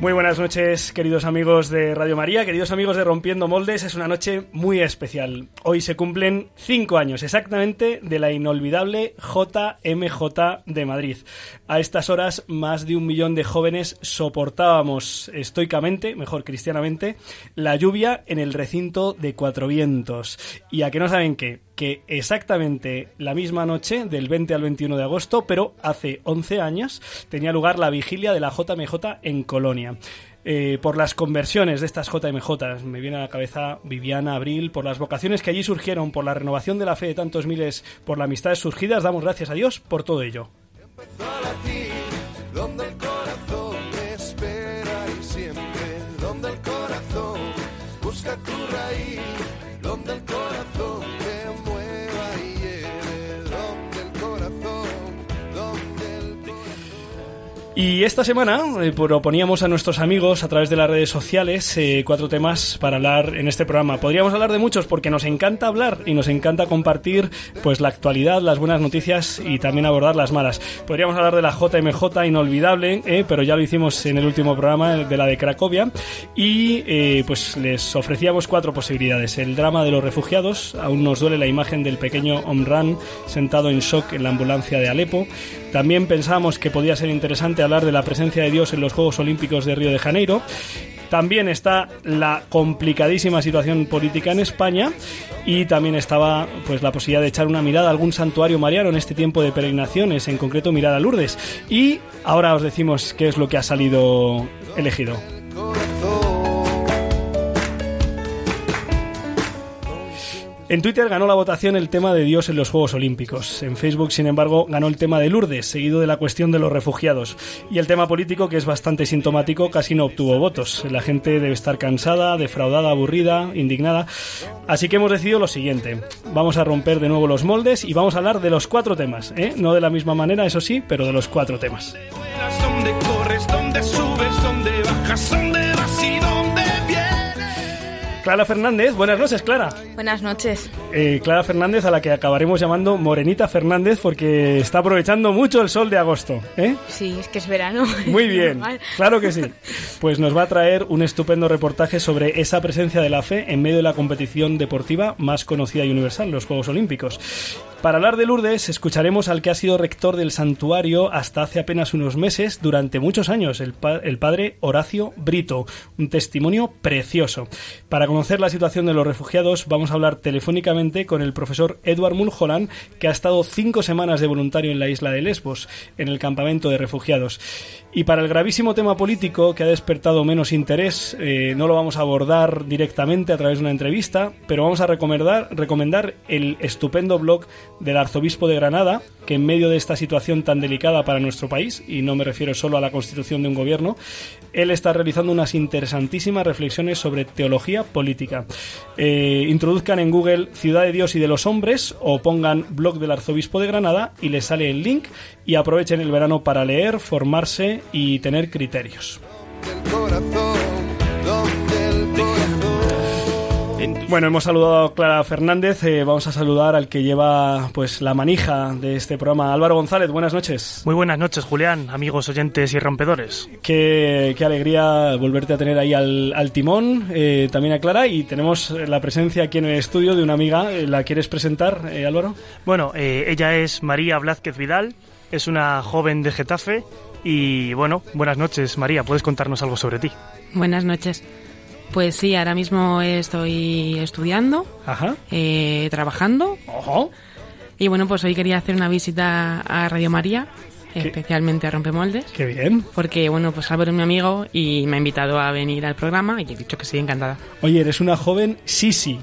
Muy buenas noches, queridos amigos de Radio María, queridos amigos de Rompiendo Moldes. Es una noche muy especial. Hoy se cumplen cinco años exactamente de la inolvidable JMJ de Madrid. A estas horas, más de un millón de jóvenes soportábamos estoicamente, mejor cristianamente, la lluvia en el recinto de Cuatro Vientos. Y a que no saben qué, que exactamente la misma noche, del 20 al 21 de agosto, pero hace 11 años, tenía lugar la vigilia de la JMJ en Colonia. Eh, por las conversiones de estas JMJ, me viene a la cabeza Viviana, Abril, por las vocaciones que allí surgieron, por la renovación de la fe de tantos miles, por las amistades surgidas, damos gracias a Dios por todo ello. Y esta semana eh, proponíamos a nuestros amigos a través de las redes sociales eh, cuatro temas para hablar en este programa. Podríamos hablar de muchos porque nos encanta hablar y nos encanta compartir pues la actualidad, las buenas noticias y también abordar las malas. Podríamos hablar de la JMJ inolvidable, eh, pero ya lo hicimos en el último programa de la de Cracovia y eh, pues les ofrecíamos cuatro posibilidades. El drama de los refugiados, aún nos duele la imagen del pequeño Omran sentado en shock en la ambulancia de Alepo. También pensábamos que podía ser interesante hablar de la presencia de Dios en los Juegos Olímpicos de Río de Janeiro. También está la complicadísima situación política en España y también estaba pues la posibilidad de echar una mirada a algún santuario mariano en este tiempo de peregrinaciones, en concreto mirar a Lourdes. Y ahora os decimos qué es lo que ha salido elegido. En Twitter ganó la votación el tema de Dios en los Juegos Olímpicos. En Facebook, sin embargo, ganó el tema de Lourdes, seguido de la cuestión de los refugiados. Y el tema político, que es bastante sintomático, casi no obtuvo votos. La gente debe estar cansada, defraudada, aburrida, indignada. Así que hemos decidido lo siguiente. Vamos a romper de nuevo los moldes y vamos a hablar de los cuatro temas. ¿eh? No de la misma manera, eso sí, pero de los cuatro temas. dónde corres, dónde subes, dónde bajas, dónde Clara Fernández, buenas noches, Clara. Buenas noches. Eh, Clara Fernández, a la que acabaremos llamando Morenita Fernández porque está aprovechando mucho el sol de agosto. ¿eh? Sí, es que es verano. Muy bien, claro que sí. Pues nos va a traer un estupendo reportaje sobre esa presencia de la fe en medio de la competición deportiva más conocida y universal, los Juegos Olímpicos. Para hablar de Lourdes, escucharemos al que ha sido rector del santuario hasta hace apenas unos meses, durante muchos años, el, pa- el padre Horacio Brito. Un testimonio precioso. Para conocer la situación de los refugiados, vamos a hablar telefónicamente con el profesor Edward Mulholland, que ha estado cinco semanas de voluntario en la isla de Lesbos, en el campamento de refugiados. Y para el gravísimo tema político, que ha despertado menos interés, eh, no lo vamos a abordar directamente a través de una entrevista, pero vamos a recomendar el estupendo blog del arzobispo de Granada, que en medio de esta situación tan delicada para nuestro país, y no me refiero solo a la constitución de un gobierno, él está realizando unas interesantísimas reflexiones sobre teología política. Eh, introduzcan en Google Ciudad de Dios y de los Hombres o pongan blog del arzobispo de Granada y les sale el link y aprovechen el verano para leer, formarse y tener criterios. Bueno, hemos saludado a Clara Fernández, eh, vamos a saludar al que lleva pues la manija de este programa, Álvaro González, buenas noches. Muy buenas noches, Julián, amigos oyentes y rompedores. Qué, qué alegría volverte a tener ahí al, al timón, eh, también a Clara, y tenemos la presencia aquí en el estudio de una amiga, eh, ¿la quieres presentar, eh, Álvaro? Bueno, eh, ella es María Blázquez Vidal, es una joven de Getafe y bueno, buenas noches María, ¿puedes contarnos algo sobre ti? Buenas noches. Pues sí, ahora mismo estoy estudiando, Ajá. eh, trabajando Ojo. y bueno, pues hoy quería hacer una visita a Radio María, ¿Qué? especialmente a Rompemoldes, Qué bien. porque bueno, pues Álvaro es mi amigo y me ha invitado a venir al programa y he dicho que sí, encantada. Oye, eres una joven sisi. Sí,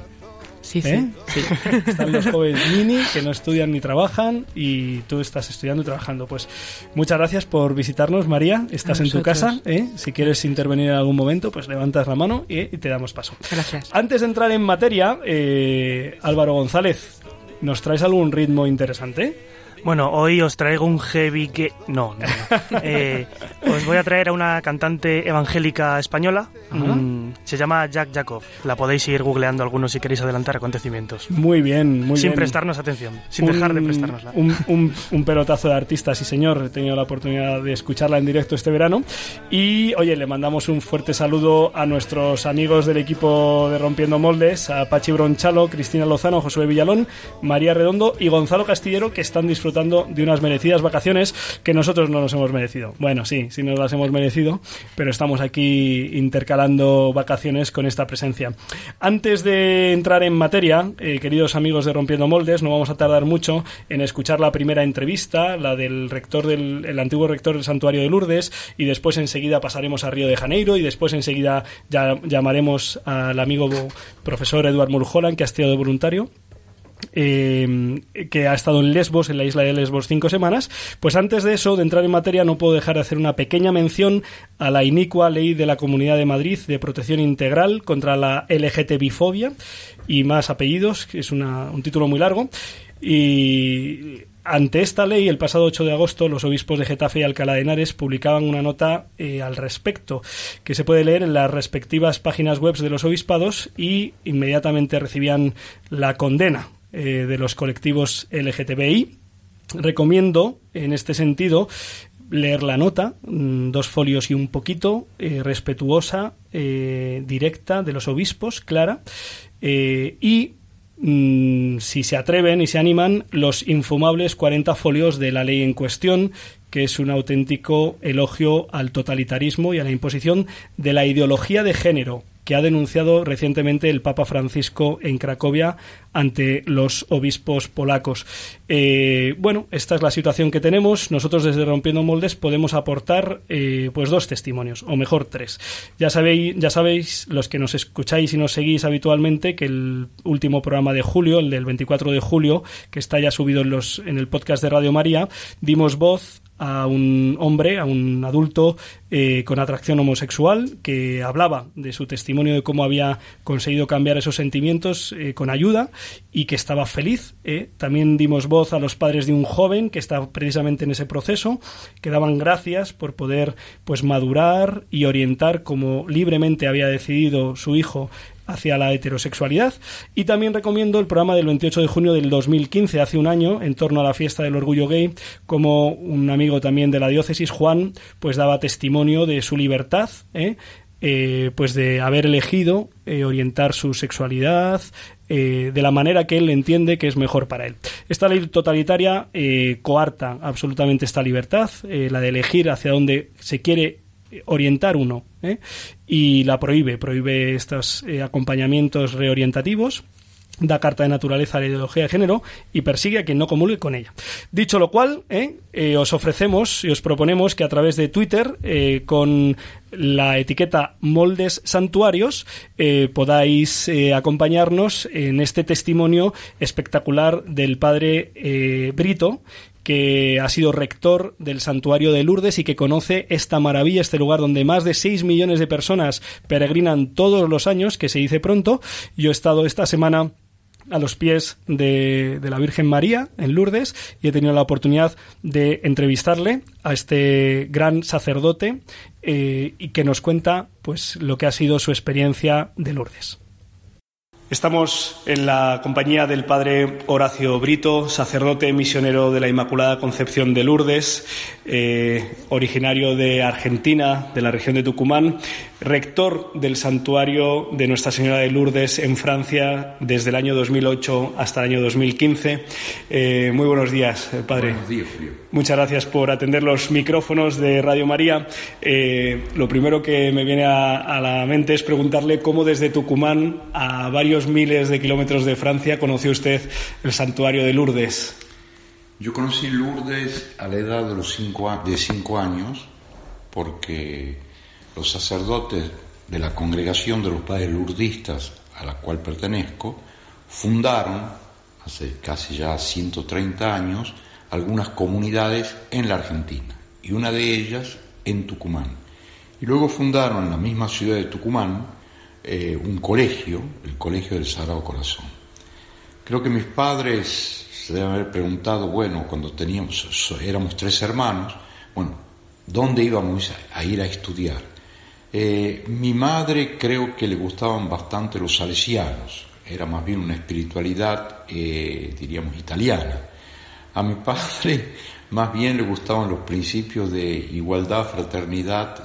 sí. ¿Eh? sí. Están los jóvenes mini que no estudian ni trabajan y tú estás estudiando y trabajando. Pues muchas gracias por visitarnos, María. Estás A en tu casa. ¿eh? Si quieres intervenir en algún momento, pues levantas la mano y, y te damos paso. Gracias. Antes de entrar en materia, eh, Álvaro González, ¿nos traes algún ritmo interesante? Bueno, hoy os traigo un heavy que... No, no, no. Eh, os voy a traer a una cantante evangélica española Ajá. mm, Se llama Jack Jacob. La podéis ir googleando algunos si queréis adelantar acontecimientos. Muy bien, muy sin bien. prestarnos atención, sin Un- dejar de prestárnosla. Un, un- un pelotazo de artista, sí señor. He tenido la oportunidad de escucharla en directo este verano. Y oye, le mandamos un fuerte saludo a nuestros amigos del equipo de Rompiendo Moldes, a Pachi Bronchalo, Cristina Lozano, Josué Villalón, María Redondo y Gonzalo Castillero, que están disfrutando de unas merecidas vacaciones que nosotros no nos hemos merecido. Bueno, sí, sí nos las hemos merecido, pero estamos aquí intercalando vacaciones con esta presencia. Antes de entrar en materia, eh, queridos amigos de Rompiendo Moldes, no vamos a tardar mucho en escuchar la primera entrevista, la del rector del el antiguo rector del Santuario de Lourdes, y después enseguida pasaremos a Río de Janeiro y después enseguida ya llamaremos al amigo profesor Eduard Mulholland, que ha estado voluntario eh, que ha estado en Lesbos, en la isla de Lesbos, cinco semanas. Pues antes de eso, de entrar en materia, no puedo dejar de hacer una pequeña mención a la inicua ley de la Comunidad de Madrid de protección integral contra la LGTBI-fobia y más apellidos, que es un título muy largo. Y ante esta ley, el pasado 8 de agosto, los obispos de Getafe y Alcalá de Henares publicaban una nota eh, al respecto, que se puede leer en las respectivas páginas web de los obispados y inmediatamente recibían la condena eh, de los colectivos LGTBI. Recomiendo, en este sentido, leer la nota, mm, dos folios y un poquito, eh, respetuosa, eh, directa, de los obispos, clara, y mm, si se atreven y se animan, los infumables 40 folios de la ley en cuestión, que es un auténtico elogio al totalitarismo y a la imposición de la ideología de género que ha denunciado recientemente el Papa Francisco en Cracovia ante los obispos polacos. Eh, bueno, esta es la situación que tenemos. Nosotros desde Rompiendo Moldes podemos aportar eh, pues dos testimonios, o mejor tres. Ya sabéis, ya sabéis, los que nos escucháis y nos seguís habitualmente, que el último programa de julio, el del 24 de julio, que está ya subido en, los, en el podcast de Radio María, dimos voz a un hombre, a un adulto eh, con atracción homosexual que hablaba de su testimonio de cómo había conseguido cambiar esos sentimientos con ayuda y que estaba feliz. eh. También dimos voz a los padres de un joven que está precisamente en ese proceso, que daban gracias por poder pues madurar y orientar como libremente había decidido su hijo hacia la heterosexualidad y también recomiendo el programa del 28 de junio del 2015, hace un año, en torno a la fiesta del orgullo gay, como un amigo también de la diócesis, Juan, pues daba testimonio de su libertad, ¿eh? Eh, pues de haber elegido orientar su sexualidad eh, de la manera que él entiende que es mejor para él. Esta ley totalitaria eh, coarta absolutamente esta libertad, eh, la de elegir hacia dónde se quiere orientar uno ¿eh? y la prohíbe, prohíbe estos eh, acompañamientos reorientativos da carta de naturaleza a la ideología de género y persigue a quien no comulgue con ella. Dicho lo cual, ¿eh? Eh, os ofrecemos y os proponemos que a través de Twitter, eh, con la etiqueta Moldes Santuarios, eh, podáis acompañarnos en este testimonio espectacular del padre Brito, que ha sido rector del santuario de Lourdes y que conoce esta maravilla, este lugar donde más de 6 millones de personas peregrinan todos los años, que se dice pronto. Yo he estado esta semana a los pies de, la Virgen María en Lourdes y he tenido la oportunidad de entrevistarle a este gran sacerdote eh, y que nos cuenta pues lo que ha sido su experiencia de Lourdes. Estamos en la compañía del padre Horacio Brito, sacerdote misionero de la Inmaculada Concepción de Lourdes, eh, originario de Argentina, de la región de Tucumán, rector del santuario de Nuestra Señora de Lourdes en Francia desde el año 2008 hasta el año 2015. Eh, muy buenos días, padre. Buenos días. Muchas gracias por atender los micrófonos de Radio María. Eh, lo primero que me viene a, a, la mente es preguntarle cómo desde Tucumán a varios miles de kilómetros de Francia conoció usted el santuario de Lourdes. Yo conocí Lourdes a la edad de los cinco, de cinco años porque los sacerdotes de la congregación de los padres lourdistas a la cual pertenezco fundaron hace casi ya 130 años algunas comunidades en la Argentina y una de ellas en Tucumán. Y luego fundaron en la misma ciudad de Tucumán eh, un colegio, el Colegio del Sagrado Corazón. Creo que mis padres se deben haber preguntado, bueno, cuando teníamos, éramos tres hermanos, bueno, ¿dónde íbamos a ir a estudiar? Eh, mi madre creo que le gustaban bastante los salesianos, era más bien una espiritualidad, eh, diríamos, italiana. A mi padre más bien le gustaban los principios de igualdad, fraternidad,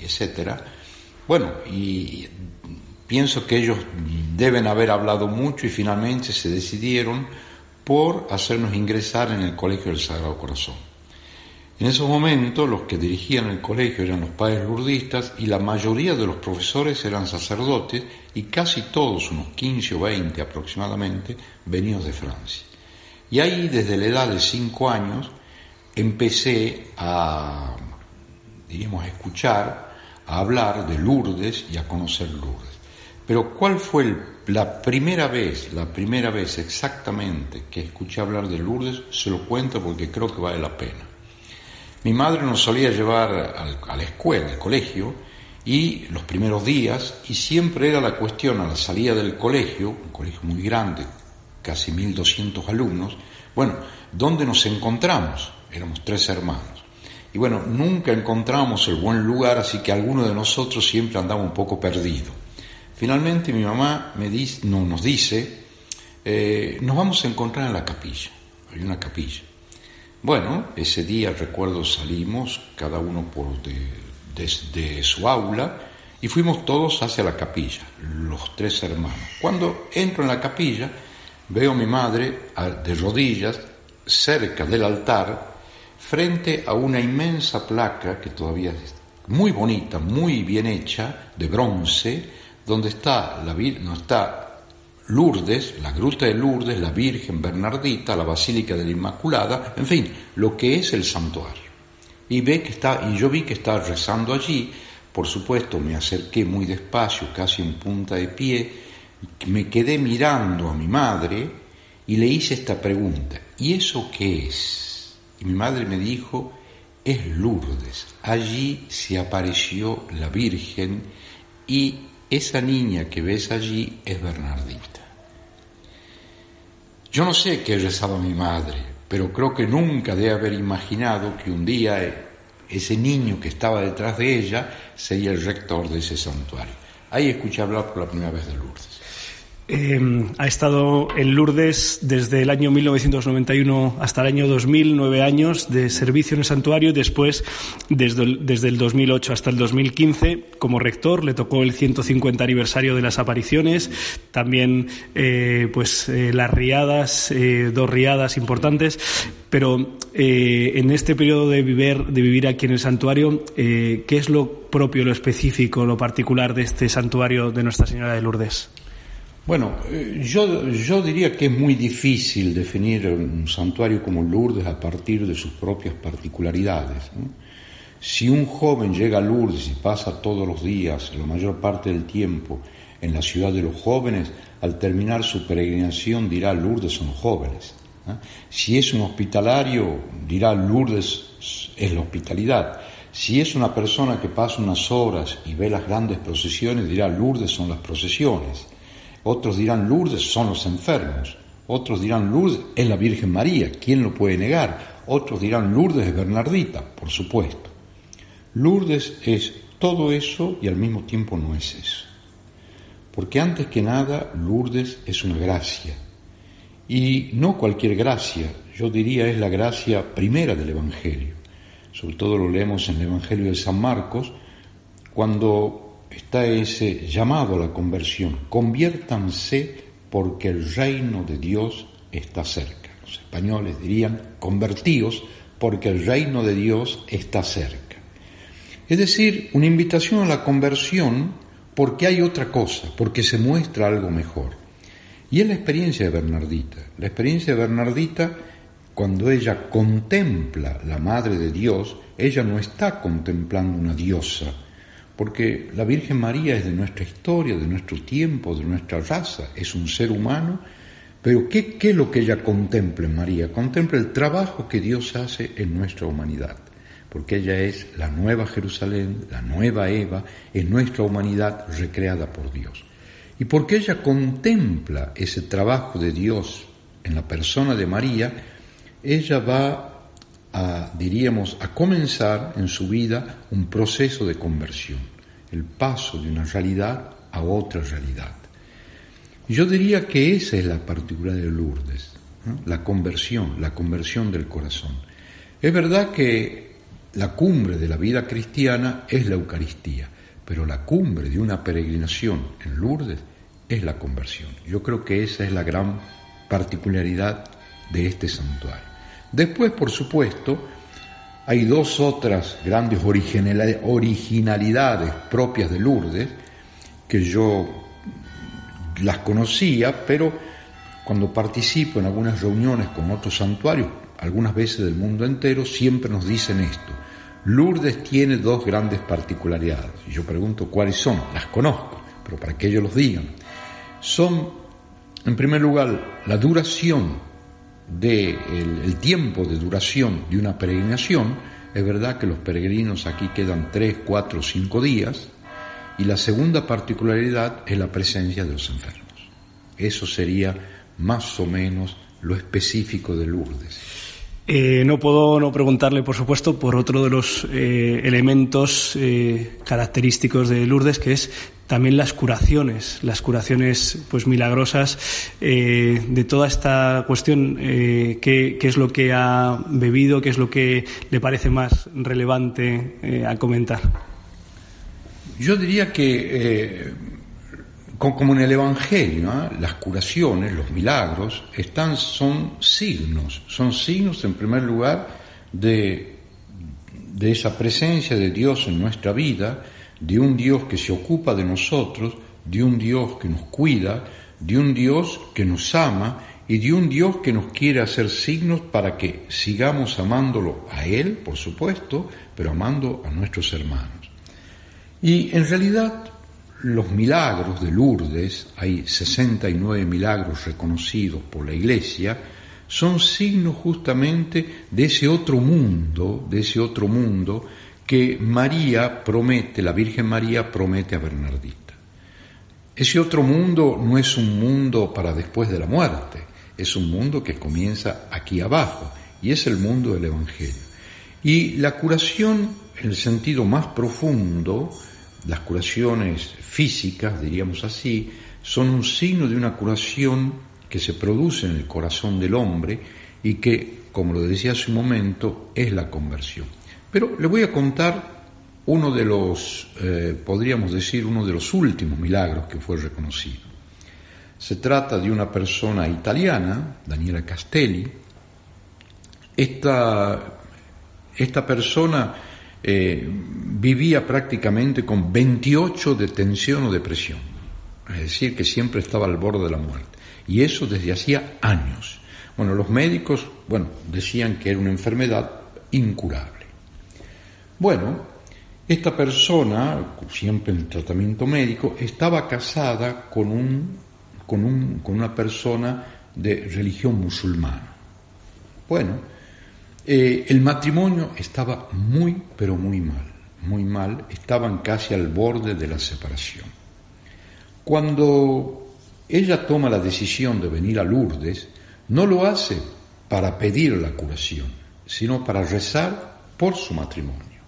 etcétera. Bueno, y pienso que ellos deben haber hablado mucho y finalmente se decidieron por hacernos ingresar en el Colegio del Sagrado Corazón. En esos momentos los que dirigían el colegio eran los padres lurdistas y la mayoría de los profesores eran sacerdotes y casi todos, unos 15 o 20 aproximadamente, venidos de Francia. Y ahí, desde la edad de 5 años, empecé a, diríamos, a escuchar, a hablar de Lourdes y a conocer Lourdes. Pero ¿cuál fue el- la primera vez, la primera vez exactamente que escuché hablar de Lourdes? Se lo cuento porque creo que vale la pena. Mi madre nos solía llevar al- a la escuela, al colegio, y los primeros días, y siempre era la cuestión a la salida del colegio, un colegio muy grande, casi 1200 alumnos, bueno, ¿dónde nos encontramos? Éramos tres hermanos. Y bueno, nunca encontramos el buen lugar, así que alguno de nosotros siempre andaba un poco perdido. Finalmente mi mamá me dice, no, nos dice, eh, nos vamos a encontrar en la capilla, hay una capilla. Bueno, ese día recuerdo salimos, cada uno por de- desde su aula, y fuimos todos hacia la capilla, los tres hermanos. Cuando entro en la capilla, veo a mi madre de rodillas, cerca del altar, frente a una inmensa placa que todavía es muy bonita, muy bien hecha, de bronce, donde está la no está Lourdes, la gruta de Lourdes, la Virgen Bernardita, la Basílica de la Inmaculada, en fin, lo que es el santuario. Y ve que está, y yo vi que estaba rezando allí, por supuesto me acerqué muy despacio, casi en punta de pie, me quedé mirando a mi madre y le hice esta pregunta, ¿y eso qué es? Y mi madre me dijo, es Lourdes, allí se apareció la Virgen y esa niña que ves allí es Bernardita. Yo no sé qué rezaba mi madre, pero creo que nunca debe haber imaginado que un día eh, ese niño que estaba detrás de ella sería el rector de ese santuario. Ahí escuché hablar por la primera vez de Lourdes. Eh, ha estado en Lourdes desde el año 1991 hasta el año 2000, nueve años de servicio en el santuario. Después, desde el, desde el 2008 hasta el 2015, como rector, le tocó el 150 aniversario de las apariciones. También, eh, pues, eh, las riadas, eh, dos riadas importantes. Pero en este periodo de vivir, de vivir aquí en el santuario, ¿qué es lo propio, lo específico, lo particular de este santuario de Nuestra Señora de Lourdes? Bueno, eh, yo, yo diría que es muy difícil definir un santuario como Lourdes a partir de sus propias particularidades. Si un joven llega a Lourdes y pasa todos los días, la mayor parte del tiempo, en la ciudad de los jóvenes, al terminar su peregrinación dirá Lourdes son jóvenes. Si es un hospitalario, dirá Lourdes es la hospitalidad. Si es una persona que pasa unas horas y ve las grandes procesiones, dirá Lourdes son las procesiones. Otros dirán Lourdes son los enfermos. Otros dirán Lourdes es la Virgen María. ¿Quién lo puede negar? Otros dirán Lourdes es Bernardita, por supuesto. Lourdes es todo eso y al mismo tiempo no es eso. Porque antes que nada, Lourdes es una gracia. Y no cualquier gracia, yo diría es la gracia primera del Evangelio. Sobre todo lo leemos en el Evangelio de San Marcos, cuando está ese llamado a la conversión. Conviértanse porque el reino de Dios está cerca. Los españoles dirían convertíos porque el reino de Dios está cerca. Es decir, una invitación a la conversión porque hay otra cosa, porque se muestra algo mejor. Y es la experiencia de Bernardita. La experiencia de Bernardita, cuando ella contempla la Madre de Dios, ella no está contemplando una diosa, porque la Virgen María es de nuestra historia, de nuestro tiempo, de nuestra raza, es un ser humano, pero ¿qué, qué es lo que ella contempla en María? Contempla el trabajo que Dios hace en nuestra humanidad, porque ella es la nueva Jerusalén, la nueva Eva, es nuestra humanidad recreada por Dios. Y porque ella contempla ese trabajo de Dios en la persona de María, ella va a, diríamos, a comenzar en su vida un proceso de conversión. el paso de una realidad a otra realidad. Yo diría que esa es la particularidad de Lourdes, la conversión, la conversión del corazón. Es verdad que la cumbre de la vida cristiana es la Eucaristía, pero la cumbre de una peregrinación en Lourdes es la conversión. Yo creo que esa es la gran particularidad de este santuario. Después, por supuesto, hay dos otras grandes originalidades propias de Lourdes que yo las conocía, pero cuando participo en algunas reuniones con otros santuarios, algunas veces del mundo entero, siempre nos dicen esto. Lourdes tiene dos grandes particularidades. Y yo pregunto cuáles son. Las conozco, pero para que ellos los digan. Son, en primer lugar, la duración de el, tiempo de duración de una peregrinación. Es verdad que los peregrinos aquí quedan tres, cuatro, cinco días. Y la segunda particularidad es la presencia de los enfermos. Eso sería más o menos lo específico de Lourdes. Eh, no puedo no preguntarle, por supuesto, por otro de los eh, elementos eh, característicos de Lourdes, que es también las curaciones, las curaciones pues milagrosas de toda esta cuestión. ¿qué, ¿Qué es lo que ha bebido? ¿Qué es lo que le parece más relevante a comentar? Yo diría que como en el Evangelio, las curaciones, los milagros, están, son signos, son signos en primer lugar de, de esa presencia de Dios en nuestra vida, de un Dios que se ocupa de nosotros, de un Dios que nos cuida, de un Dios que nos ama y de un Dios que nos quiere hacer signos para que sigamos amándolo a Él, por supuesto, pero amando a nuestros hermanos. Y en realidad los milagros de Lourdes, hay 69 milagros reconocidos por la Iglesia, son signos justamente de ese otro mundo, de ese otro mundo que María promete, la Virgen María promete a Bernardita. Ese otro mundo no es un mundo para después de la muerte, es un mundo que comienza aquí abajo y es el mundo del Evangelio. Y la curación, en el sentido más profundo, las curaciones físicas, diríamos así, son un signo de una curación que se produce en el corazón del hombre y que, como lo decía hace un momento, es la conversión. Pero le voy a contar uno de los, eh, podríamos decir, uno de los últimos milagros que fue reconocido. Se trata de una persona italiana, Daniela Castelli. Esta, esta persona eh, vivía prácticamente con 28 de tensión o depresión, es decir, que siempre estaba al borde de la muerte. Y eso desde hacía años. Bueno, los médicos, bueno, decían que era una enfermedad incurable. Bueno, esta persona, siempre en tratamiento médico, estaba casada con, un, con, un, con una persona de religión musulmana. Bueno, eh, el matrimonio estaba muy, pero muy mal, muy mal, estaban casi al borde de la separación. Cuando ella toma la decisión de venir a Lourdes, no lo hace para pedir la curación, sino para rezar por su matrimonio,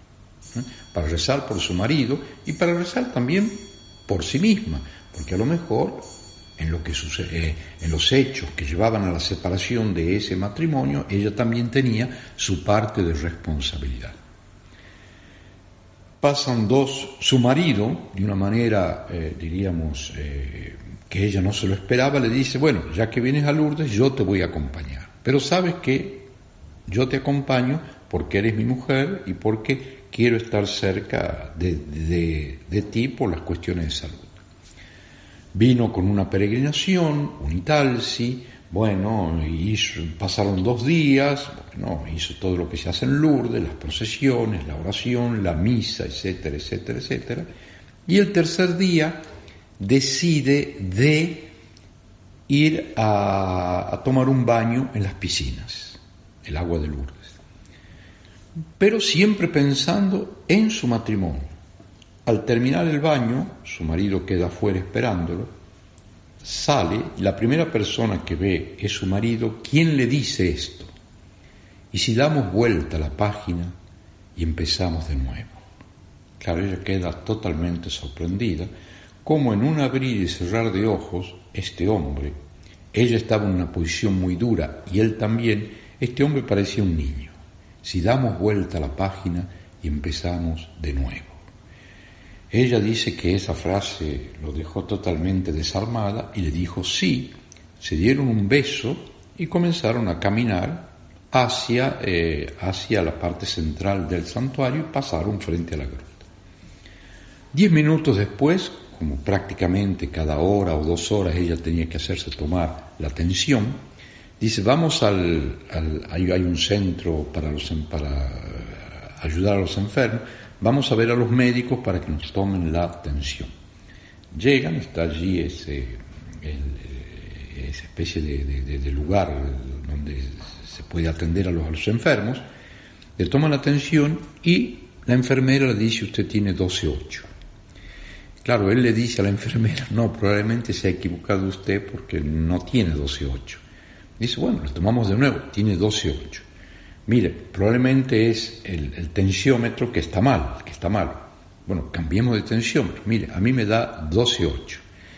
¿eh? para rezar por su marido y para rezar también por sí misma, porque a lo mejor eh, en los hechos que llevaban a la separación de ese matrimonio, ella también tenía su parte de responsabilidad. Pasan dos, su marido, de una manera, eh, diríamos, eh, que ella no se lo esperaba, le dice, bueno, ya que vienes a Lourdes, yo te voy a acompañar. Pero sabes que yo te acompaño porque eres mi mujer y porque quiero estar cerca de, de ti por las cuestiones de salud. Vino con una peregrinación, un italsi, bueno, hizo, pasaron dos días, bueno, hizo todo lo que se hace en Lourdes, las procesiones, la oración, la misa, etcétera, etcétera, etcétera. Y el tercer día decide de ir a, a tomar un baño en las piscinas, el agua de Lourdes. Pero siempre pensando en su matrimonio al terminar el baño, su marido queda afuera esperándolo, sale y la primera persona que ve es su marido, ¿quién le dice esto? Y si damos vuelta a la página y empezamos de nuevo. Claro, ella queda totalmente sorprendida, como en un abrir y cerrar de ojos, este hombre, ella estaba en una posición muy dura y él también, este hombre parecía un niño. Si damos vuelta a la página y empezamos de nuevo. Ella dice que esa frase lo dejó totalmente desarmada y le dijo sí, se dieron un beso y comenzaron a caminar hacia, eh, hacia la parte central del santuario y pasaron frente a la gruta. Diez minutos después, como prácticamente cada hora o dos horas ella tenía que hacerse tomar la atención, dice, vamos al, al hay, un centro para, los, para ayudar a los enfermos, vamos a ver a los médicos para que nos tomen la atención. Llegan, está allí ese, el, esa especie de, lugar donde se puede atender a los, a los enfermos, le toman la atención y la enfermera le dice, usted tiene 12-8. Claro, él le dice a la enfermera, no, probablemente se ha equivocado usted porque no tiene 12-8. Dice, bueno, le tomamos de nuevo, tiene 12-8. Mire, probablemente es el, el, tensiómetro que está mal, que está mal. Bueno, cambiemos de tensiómetro. Mire, a mí me da 12-8.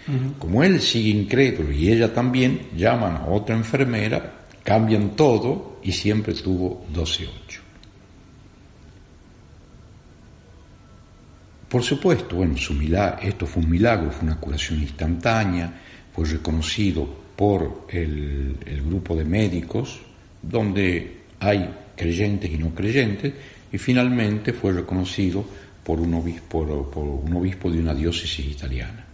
Uh -huh. Como él sigue incrédulo y ella también, llaman a otra enfermera, cambian todo y siempre tuvo 12-8. Por supuesto, bueno, su milagro, esto fue un milagro, fue una curación instantánea, fue reconocido por el, el grupo de médicos, donde hay creyentes y no creyentes, y finalmente fue reconocido por un obispo, de una diócesis italiana.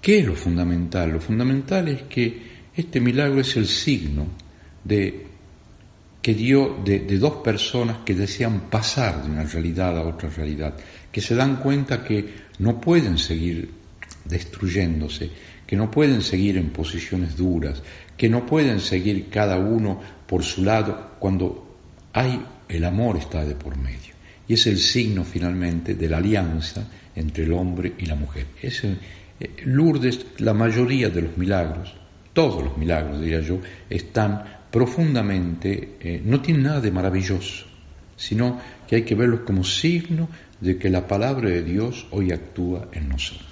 ¿Qué es lo fundamental? Lo fundamental es que este milagro es el signo de que dio de, dos personas que desean pasar de una realidad a otra realidad, que se dan cuenta que no pueden seguir destruyéndose, que no pueden seguir en posiciones duras, que no pueden seguir cada uno por su lado cuando hay el amor está de por medio. Y es el signo finalmente de la alianza entre el hombre y la mujer. Es eh, Lourdes, la mayoría de los milagros, todos los milagros diría yo, están profundamente, eh, no tienen nada de maravilloso, sino que hay que verlos como signo de que la palabra de Dios hoy actúa en nosotros.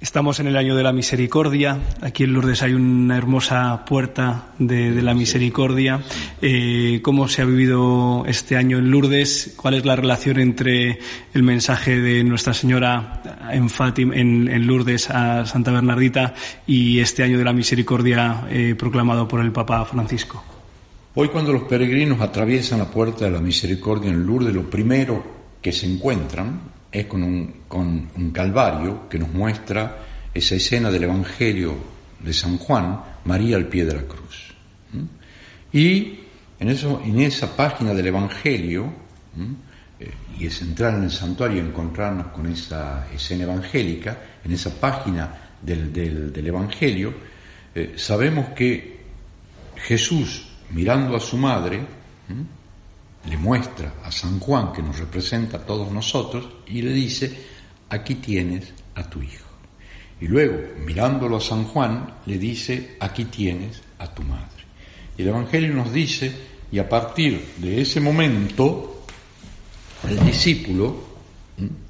Estamos en el año de la misericordia. Aquí en Lourdes hay una hermosa puerta de, de la misericordia. Eh, ¿Cómo se ha vivido este año en Lourdes? ¿Cuál es la relación entre el mensaje de Nuestra Señora en, Fátima, en, en Lourdes a Santa Bernardita y este año de la misericordia eh, proclamado por el Papa Francisco? Hoy cuando los peregrinos atraviesan la puerta de la misericordia en Lourdes, lo primero que se encuentran es con un, con un calvario que nos muestra esa escena del Evangelio de San Juan, María al pie de la cruz. Y en, eso, en esa página del Evangelio, eh, y es entrar en el santuario y encontrarnos con esa escena evangélica, en esa página del, del, del Evangelio, eh, sabemos que Jesús, mirando a su madre, le muestra a San Juan, que nos representa a todos nosotros, y le dice, aquí tienes a tu hijo. Y luego, mirándolo a San Juan, le dice, aquí tienes a tu madre. Y el Evangelio nos dice, y a partir de ese momento, el discípulo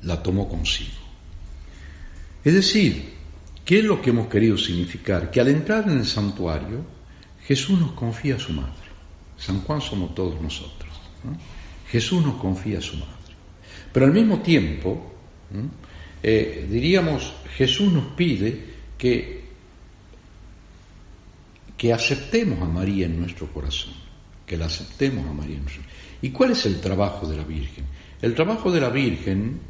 la tomó consigo. Es decir, ¿qué es lo que hemos querido significar? Que al entrar en el santuario, Jesús nos confía a su madre. San Juan somos todos nosotros. Jesús nos confía a su madre. Pero al mismo tiempo, eh, diríamos, Jesús nos pide que, que aceptemos a María en nuestro corazón, que la aceptemos a María en nuestro ¿Y cuál es el trabajo de la Virgen? El trabajo de la Virgen,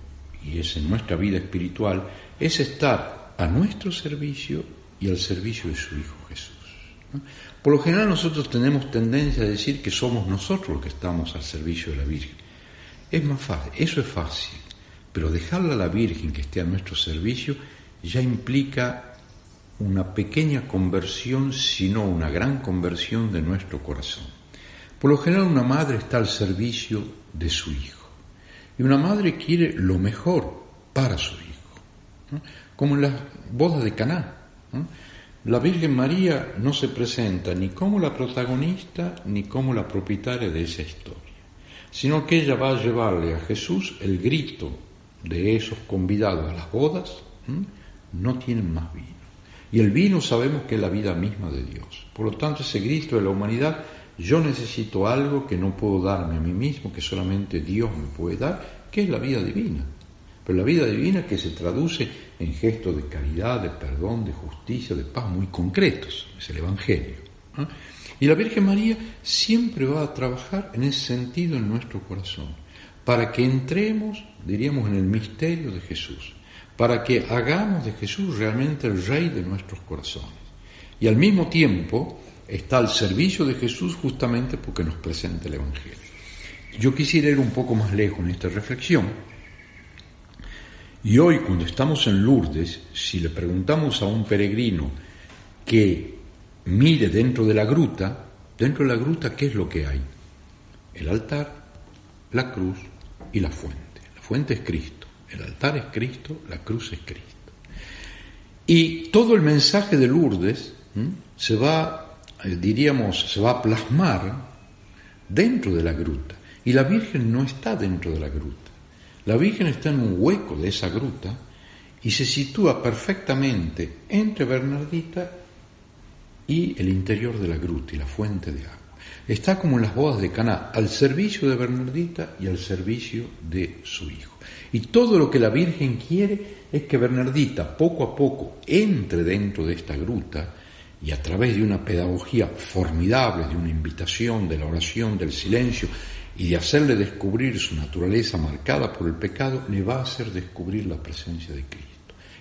y es en nuestra vida espiritual, es estar a nuestro servicio y al servicio de su Hijo Jesús. Por lo general nosotros tenemos tendencia a decir que somos nosotros los que estamos al servicio de la Virgen. Es más fácil, eso es fácil, pero dejarla a la Virgen que esté a nuestro servicio ya implica una pequeña conversión, sino una gran conversión de nuestro corazón. Por lo general una madre está al servicio de su hijo y una madre quiere lo mejor para su hijo, como en las bodas de Caná. La Virgen María no se presenta ni como la protagonista ni como la propietaria de esa historia, sino que ella va a llevarle a Jesús el grito de esos convidados a las bodas no tienen más vino. Y el vino sabemos que es la vida misma de Dios. Por lo tanto, ese Cristo de la humanidad, yo necesito algo que no puedo darme a mí mismo, que solamente Dios me puede dar, que es la vida divina. Pero la vida divina que se traduce en gestos de caridad, de perdón, de justicia, de paz muy concretos, es el Evangelio. Y la Virgen María siempre va a trabajar en ese sentido en nuestro corazón, para que entremos, diríamos, en el misterio de Jesús, para que hagamos de Jesús realmente el Rey de nuestros corazones. Y al mismo tiempo está al servicio de Jesús justamente porque nos presenta el Evangelio. Yo quisiera ir un poco más lejos en esta reflexión. Y hoy, cuando estamos en Lourdes, si le preguntamos a un peregrino que mire dentro de la gruta, dentro de la gruta, ¿qué es lo que hay? El altar, la cruz y la fuente. La fuente es Cristo, el altar es Cristo, la cruz es Cristo. Y todo el mensaje de Lourdes se va, eh, diríamos, se va a plasmar dentro de la gruta. Y la Virgen no está dentro de la gruta. La Virgen está en un hueco de esa gruta y se sitúa perfectamente entre Bernardita y el interior de la gruta y la fuente de agua. Está como en las bodas de Caná, al servicio de Bernardita y al servicio de su hijo. Y todo lo que la Virgen quiere es que Bernardita poco a poco entre dentro de esta gruta y a través de una pedagogía formidable, de una invitación, de la oración, del silencio y de hacerle descubrir su naturaleza marcada por el pecado, le va a hacer descubrir la presencia de Cristo.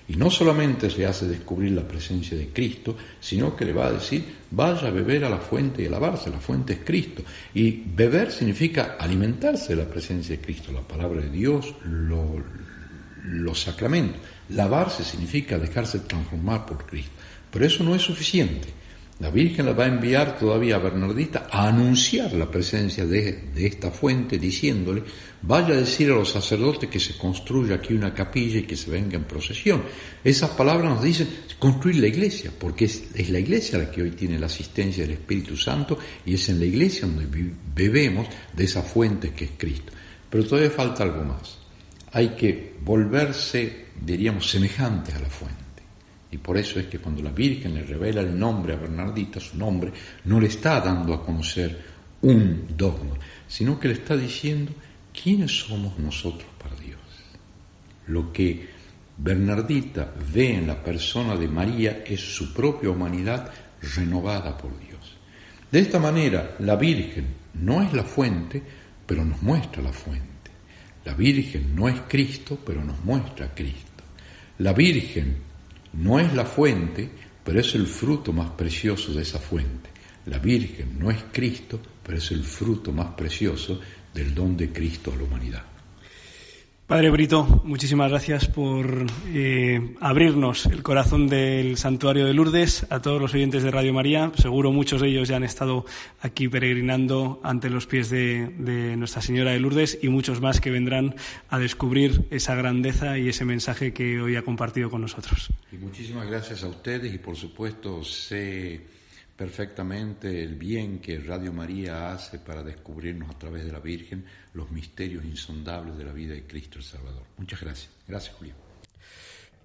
Y no solamente se hace descubrir la presencia de Cristo, sino que le va a decir, vaya a beber a la fuente y a lavarse, la fuente es Cristo. Y beber significa alimentarse de la presencia de Cristo, la palabra de Dios, lo- los sacramentos. Lavarse significa dejarse transformar por Cristo. Pero eso no es suficiente. La Virgen la va a enviar todavía a Bernardita a anunciar la presencia de, esta fuente, diciéndole, vaya a decir a los sacerdotes que se construya aquí una capilla y que se venga en procesión. Esas palabras nos dicen construir la iglesia, porque es, es la iglesia la que hoy tiene la asistencia del Espíritu Santo y es en la iglesia donde bebemos de esa fuente que es Cristo. Pero todavía falta algo más. Hay que volverse, diríamos, semejantes a la fuente. Y por eso es que cuando la Virgen le revela el nombre a Bernardita, su nombre, no le está dando a conocer un dogma, sino que le está diciendo quiénes somos nosotros para Dios. Lo que Bernardita ve en la persona de María es su propia humanidad renovada por Dios. De esta manera, la Virgen no es la fuente, pero nos muestra la fuente. La Virgen no es Cristo, pero nos muestra a Cristo. La Virgen no es la fuente, pero es el fruto más precioso de esa fuente. La Virgen no es Cristo, pero es el fruto más precioso del don de Cristo a la humanidad. Padre Brito, muchísimas gracias por eh, abrirnos el corazón del santuario de Lourdes a todos los oyentes de Radio María. Seguro muchos de ellos ya han estado aquí peregrinando ante los pies de, Nuestra Señora de Lourdes y muchos más que vendrán a descubrir esa grandeza y ese mensaje que hoy ha compartido con nosotros. Y muchísimas gracias a ustedes y por supuesto sé perfectamente el bien que Radio María hace para descubrirnos a través de la Virgen los misterios insondables de la vida de Cristo el Salvador. Muchas gracias. Gracias, Julián.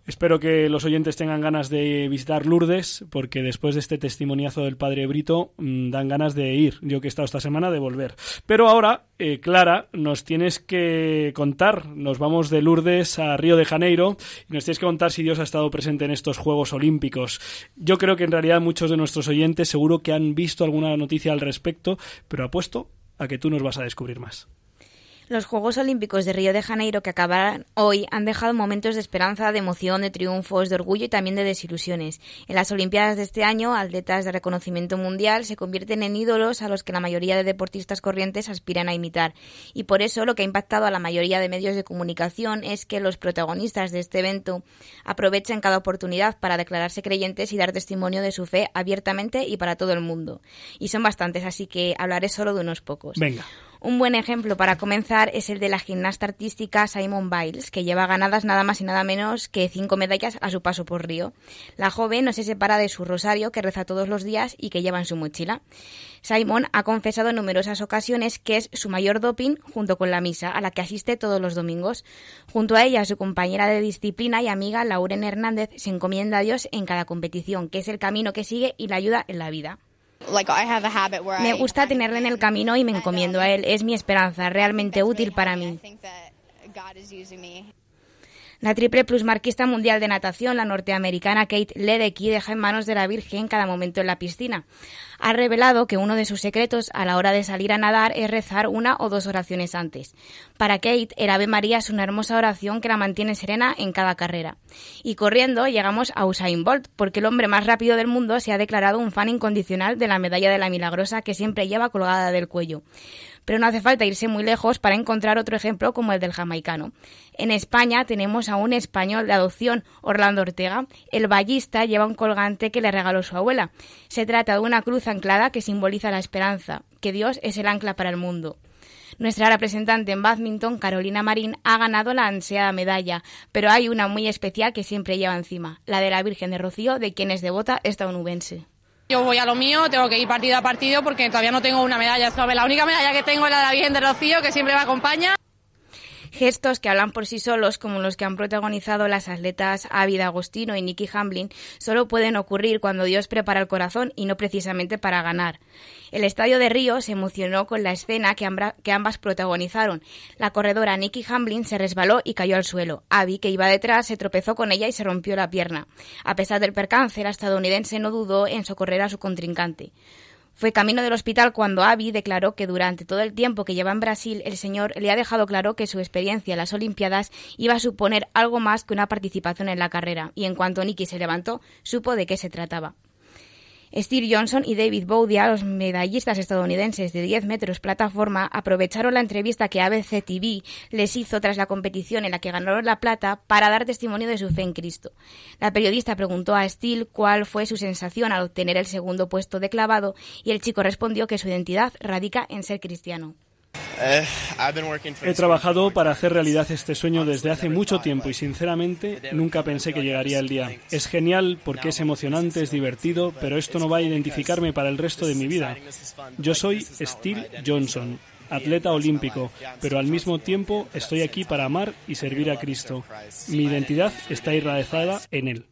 Espero que los oyentes tengan ganas de visitar Lourdes, porque después de este testimoniazo del padre Brito mmm, dan ganas de ir. Yo que he estado esta semana de volver. Pero ahora, eh, Clara, nos tienes que contar. Nos vamos de Lourdes a Río de Janeiro y nos tienes que contar si Dios ha estado presente en estos Juegos Olímpicos. Yo creo que en realidad muchos de nuestros oyentes seguro que han visto alguna noticia al respecto, pero apuesto a que tú nos vas a descubrir más. Los Juegos Olímpicos de Río de Janeiro que acabarán hoy han dejado momentos de esperanza, de emoción, de triunfos, de orgullo y también de desilusiones. En las Olimpiadas de este año, atletas de reconocimiento mundial se convierten en ídolos a los que la mayoría de deportistas corrientes aspiran a imitar. Y por eso lo que ha impactado a la mayoría de medios de comunicación es que los protagonistas de este evento aprovechen cada oportunidad para declararse creyentes y dar testimonio de su fe abiertamente y para todo el mundo. Y son bastantes, así que hablaré solo de unos pocos. Venga. Un buen ejemplo para comenzar es el de la gimnasta artística Simone Biles, que lleva ganadas nada más y nada menos que cinco medallas a su paso por Río. La joven no se separa de su rosario que reza todos los días y que lleva en su mochila. Simon ha confesado en numerosas ocasiones que es su mayor doping junto con la misa, a la que asiste todos los domingos. Junto a ella, su compañera de disciplina y amiga, Lauren Hernández, se encomienda a Dios en cada competición, que es el camino que sigue y la ayuda en la vida. Me gusta tenerle en el camino y me encomiendo a él. Es mi esperanza, realmente útil para mí. La triple plusmarquista mundial de natación, la norteamericana Kate Ledecky, deja en manos de la Virgen cada momento en la piscina. Ha revelado que uno de sus secretos a la hora de salir a nadar es rezar una o dos oraciones antes. Para Kate, el Ave María es una hermosa oración que la mantiene serena en cada carrera. Y corriendo llegamos a Usain Bolt, porque el hombre más rápido del mundo se ha declarado un fan incondicional de la medalla de la milagrosa que siempre lleva colgada del cuello pero no hace falta irse muy lejos para encontrar otro ejemplo como el del jamaicano. En España tenemos a un español de adopción, Orlando Ortega. El ballista lleva un colgante que le regaló su abuela. Se trata de una cruz anclada que simboliza la esperanza, que Dios es el ancla para el mundo. Nuestra representante en badminton, Carolina Marín, ha ganado la ansiada medalla, pero hay una muy especial que siempre lleva encima, la de la Virgen de Rocío, de quien es devota estadounidense. Yo voy a lo mío, tengo que ir partido a partido porque todavía no tengo una medalla. La única medalla que tengo es la de la Virgen de Rocío, que siempre me acompaña. Gestos que hablan por sí solos, como los que han protagonizado las atletas Ávida Agostino y Nikki Hamblin, solo pueden ocurrir cuando Dios prepara el corazón y no precisamente para ganar. El estadio de Río se emocionó con la escena que, ambas protagonizaron. La corredora Nikki Hamblin se resbaló y cayó al suelo. Abby, que iba detrás, se tropezó con ella y se rompió la pierna. A pesar del percance, la estadounidense no dudó en socorrer a su contrincante. Fue camino del hospital cuando Abby declaró que durante todo el tiempo que lleva en Brasil, el señor le ha dejado claro que su experiencia en las Olimpiadas iba a suponer algo más que una participación en la carrera, y en cuanto Nicky se levantó, supo de qué se trataba. Steve Johnson y David Boudia, los medallistas estadounidenses de 10 metros plataforma, aprovecharon la entrevista que ABC TV les hizo tras la competición en la que ganaron la plata para dar testimonio de su fe en Cristo. La periodista preguntó a Steele cuál fue su sensación al obtener el segundo puesto de clavado y el chico respondió que su identidad radica en ser cristiano. Eh, He trabajado para hacer realidad este sueño desde hace mucho tiempo y sinceramente nunca pensé que llegaría el día. Es genial porque es emocionante, es divertido, pero esto no va a identificarme para el resto de mi vida. Yo soy Steve Johnson, atleta olímpico, pero al mismo tiempo estoy aquí para amar y servir a Cristo. Mi identidad está irradiada en Él.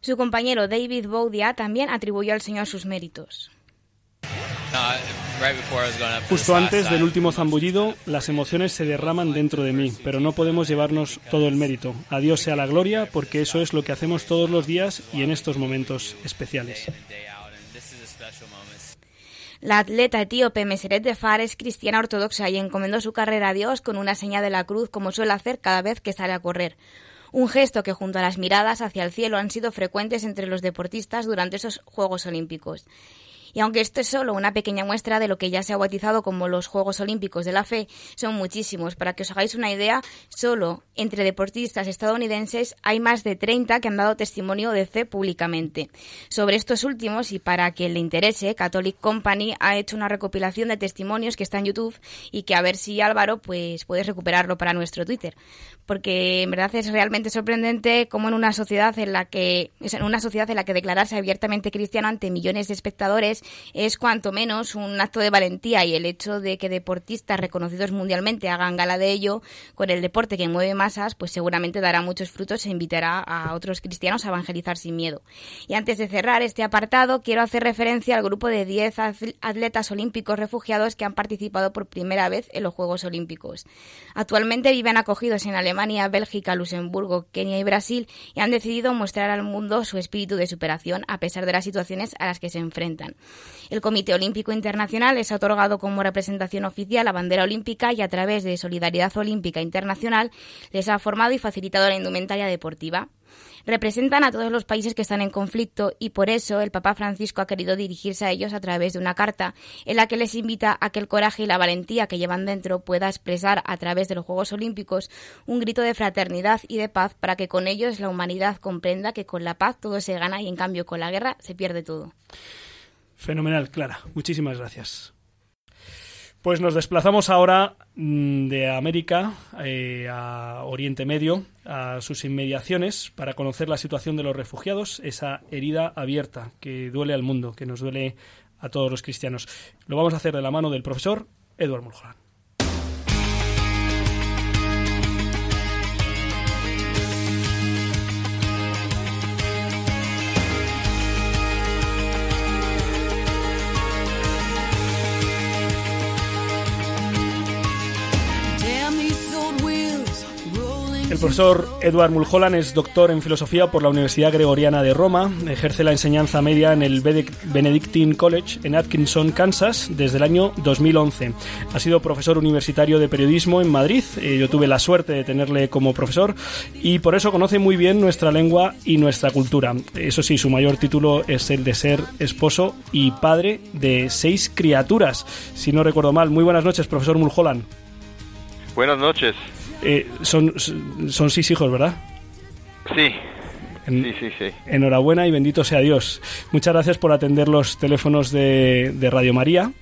Su compañero David Boudia también atribuyó al Señor sus méritos. Justo antes del último zambullido, las emociones se derraman dentro de mí, pero no podemos llevarnos todo el mérito. A Dios sea la gloria, porque eso es lo que hacemos todos los días y en estos momentos especiales. La atleta etíope Meseret Defar es cristiana ortodoxa y encomendó su carrera a Dios con una señal de la cruz como suele hacer cada vez que sale a correr. Un gesto que junto a las miradas hacia el cielo han sido frecuentes entre los deportistas durante esos Juegos Olímpicos. Y aunque esto es solo una pequeña muestra de lo que ya se ha bautizado como los Juegos Olímpicos de la Fe, son muchísimos. Para que os hagáis una idea, solo entre deportistas estadounidenses hay más de 30 que han dado testimonio de fe públicamente. Sobre estos últimos, y para que le interese, Catholic Company ha hecho una recopilación de testimonios que está en YouTube y que a ver si Álvaro pues puedes recuperarlo para nuestro Twitter. Porque en verdad es realmente sorprendente cómo en una sociedad en la que en una sociedad en la que declararse abiertamente cristiano ante millones de espectadores es cuanto menos un acto de valentía y el hecho de que deportistas reconocidos mundialmente hagan gala de ello con el deporte que mueve masas, pues seguramente dará muchos frutos e invitará a otros cristianos a evangelizar sin miedo. Y antes de cerrar este apartado, quiero hacer referencia al grupo de 10 atletas olímpicos refugiados que han participado por primera vez en los Juegos Olímpicos. Actualmente viven acogidos en Alemania, Bélgica, Luxemburgo, Kenia y Brasil y han decidido mostrar al mundo su espíritu de superación a pesar de las situaciones a las que se enfrentan. El Comité Olímpico Internacional les ha otorgado como representación oficial la bandera olímpica y a través de Solidaridad Olímpica Internacional les ha formado y facilitado la indumentaria deportiva. Representan a todos los países que están en conflicto y por eso el Papa Francisco ha querido dirigirse a ellos a través de una carta en la que les invita a que el coraje y la valentía que llevan dentro pueda expresar a través de los Juegos Olímpicos un grito de fraternidad y de paz para que con ellos la humanidad comprenda que con la paz todo se gana y en cambio con la guerra se pierde todo. Fenomenal, Clara. Muchísimas gracias. Pues nos desplazamos ahora mm, de América eh, a Oriente Medio, a sus inmediaciones, para conocer la situación de los refugiados, esa herida abierta que duele al mundo, que nos duele a todos los cristianos. Lo vamos a hacer de la mano del profesor Edward Mulholland. Profesor Edward Mulholland es doctor en filosofía por la Universidad Gregoriana de Roma. Ejerce la enseñanza media en el Benedictine College en Atkinson, Kansas, desde el año 2011. Ha sido profesor universitario de periodismo en Madrid. Eh, yo tuve la suerte de tenerle como profesor y por eso conoce muy bien nuestra lengua y nuestra cultura. Eso sí, su mayor título es el de ser esposo y padre de seis criaturas. Si no recuerdo mal. Muy buenas noches, profesor Mulholland. Buenas noches. Eh, son, son seis hijos, ¿verdad? Sí. sí, sí, sí. Enhorabuena y bendito sea Dios. Muchas gracias por atender los teléfonos de, de Radio María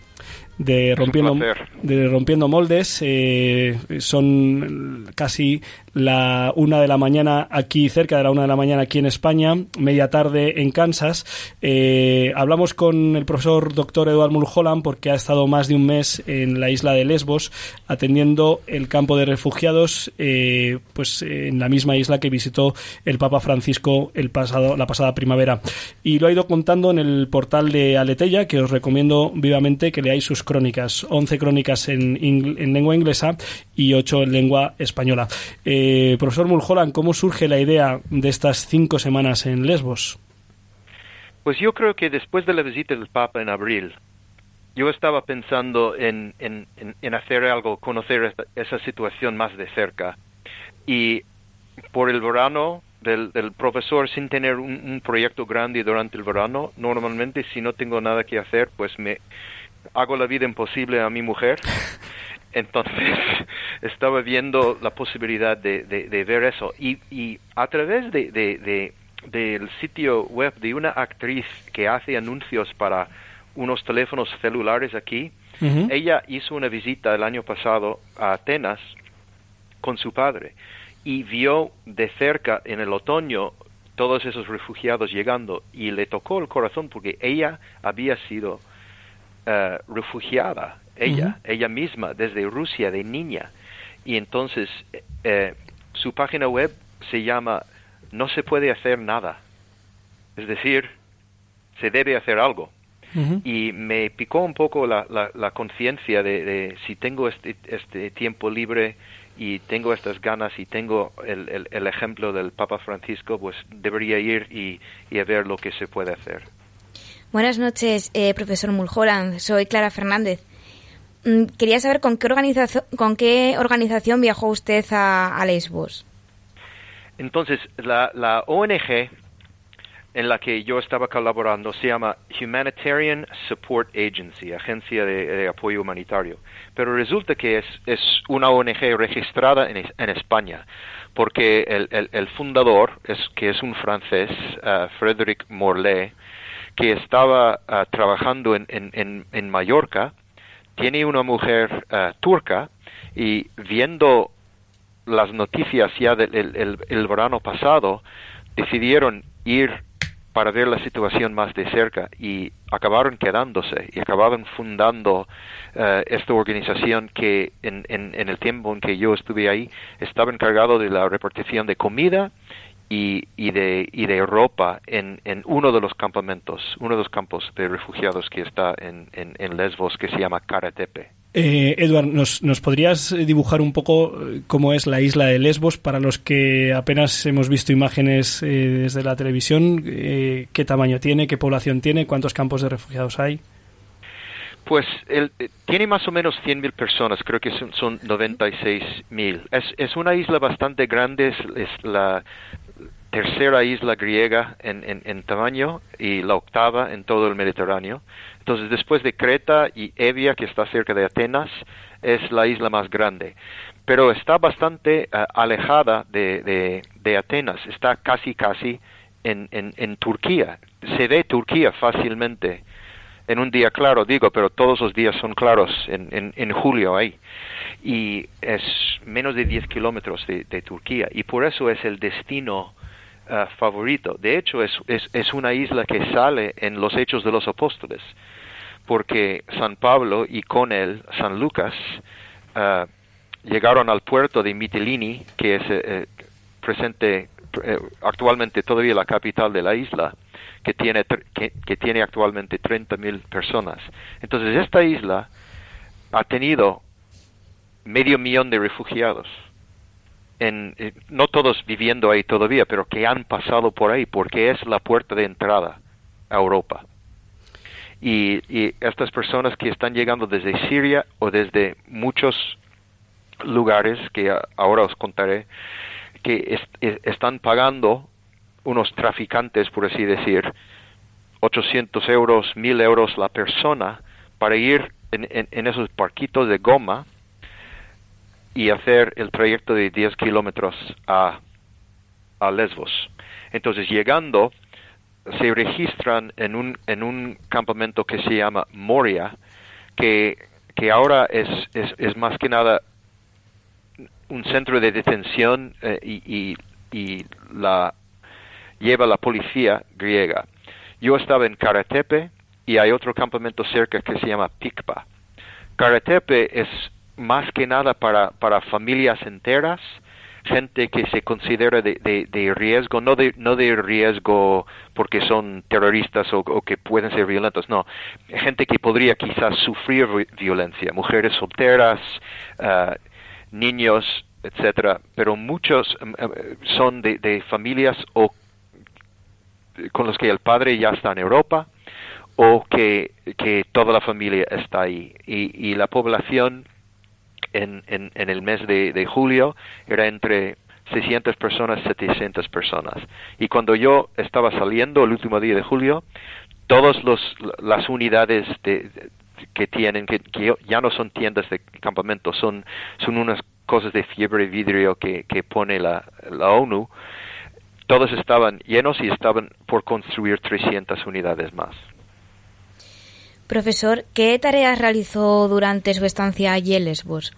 de rompiendo de rompiendo moldes eh, son casi la una de la mañana aquí cerca de la una de la mañana aquí en España media tarde en Kansas. Eh, hablamos con el profesor doctor Eduard Mulholland porque ha estado más de un mes en la isla de Lesbos atendiendo el campo de refugiados eh, pues en la misma isla que visitó el Papa Francisco el pasado la pasada primavera. Y lo ha ido contando en el portal de Aletella que os recomiendo vivamente que leáis sus crónicas, 11 crónicas en, en lengua inglesa y 8 en lengua española. Eh, profesor Mulholland, ¿cómo surge la idea de estas cinco semanas en Lesbos? Pues yo creo que después de la visita del Papa en abril, yo estaba pensando en, en, en hacer algo, conocer esa situación más de cerca. Y por el verano del, del profesor, sin tener un, un, proyecto grande durante el verano, normalmente si no tengo nada que hacer, pues me hago la vida imposible a mi mujer. Entonces estaba viendo la posibilidad de, de, ver eso y, y, a través de, de, del sitio web de una actriz que hace anuncios para unos teléfonos celulares aquí, ella hizo una visita el año pasado a Atenas con su padre y vio de cerca en el otoño todos esos refugiados llegando y le tocó el corazón porque ella había sido eh, refugiada, ella, ella misma, desde Rusia, de niña. Y entonces eh, su página web se llama No se puede hacer nada. Es decir, se debe hacer algo. Y me picó un poco la, la, conciencia de, si tengo este, este tiempo libre y tengo estas ganas y tengo el, el, ejemplo del Papa Francisco, pues debería ir y, y a ver lo que se puede hacer. Buenas noches, eh, profesor Mulholland. Soy Clara Fernández. Mm, quería saber con qué, organización, con qué organización viajó usted a, Lesbos. Entonces, la, ONG en la que yo estaba colaborando se llama Humanitarian Support Agency, Agencia de, Apoyo Humanitario. Pero resulta que es, una ONG registrada en, España, porque el, el, fundador, es, que es un francés, uh, Frédéric Morlet, que estaba ah, trabajando en, en, en, Mallorca, tiene una mujer ah, turca y viendo las noticias ya del el, verano pasado, decidieron ir para ver la situación más de cerca y acabaron quedándose y acabaron fundando ah, esta organización que en, en, en, el tiempo en que yo estuve ahí estaba encargado de la repartición de comida y, y, de, y de ropa en, en uno de los campamentos, uno de los campos de refugiados que está en, en, Lesbos, que se llama Karatepe. Eh, Edward, ¿nos, ¿nos podrías dibujar un poco eh, cómo es la isla de Lesbos para los que apenas hemos visto imágenes eh, desde la televisión? Eh, ¿Qué tamaño tiene? ¿Qué población tiene? ¿Cuántos campos de refugiados hay? Pues el, tiene más o menos 100.000 personas, creo que son, son 96.000. Es, es una isla bastante grande, es, es la, tercera isla griega en, en, tamaño y la octava en todo el Mediterráneo. Entonces, después de Creta y Evia, que está cerca de Atenas, es la isla más grande. Pero está bastante eh, alejada de, de, Atenas, está casi, casi en, en, Turquía. Se ve Turquía fácilmente en un día claro, digo, pero todos los días son claros en julio ahí. Y es menos de 10 kilómetros de, de Turquía. Y por eso es el destino uh, favorito. De hecho, es, es, una isla que sale en los Hechos de los Apóstoles. Porque San Pablo y con él San Lucas uh, llegaron al puerto de Mitilini, que es eh, presente eh, actualmente todavía la capital de la isla, que tiene, que tiene actualmente 30.000 personas. Entonces, esta isla ha tenido medio millón de refugiados. En, eh, no todos viviendo ahí todavía, pero que han pasado por ahí, porque es la puerta de entrada a Europa. Y, y estas personas que están llegando desde Siria o desde muchos lugares que ahora os contaré, que es- es- están pagando unos traficantes, por así decir, 800 euros, 1000 euros la persona para ir en, en- en esos barquitos de goma y hacer el trayecto de 10 kilómetros a, a Lesbos. Entonces, llegando, se registran en un, en un campamento que se llama Moria, que, que ahora es, es, más que nada un centro de detención eh, y, y, y la lleva la policía griega. Yo estaba en Karatepe y hay otro campamento cerca que se llama Pikpa. Karatepe es más que nada para, para familias enteras, gente que se considera de, de, riesgo, no de, no de riesgo porque son terroristas o, que pueden ser violentos, no, gente que podría quizás sufrir vi- violencia, mujeres solteras, ah, niños, etcétera, pero muchos em, em, son de, de familias o con los que el padre ya está en Europa o que, que toda la familia está ahí. Y, y la población en, el mes de, julio era entre 600 personas, 700 personas. Y cuando yo estaba saliendo el último día de julio, todas las unidades de, que tienen, que, ya no son tiendas de campamento, son, unas cosas de fiebre vidrio que, pone la, la ONU, todos estaban llenos y estaban por construir 300 unidades más. Profesor, ¿qué tareas realizó durante su estancia allí en Lesbos?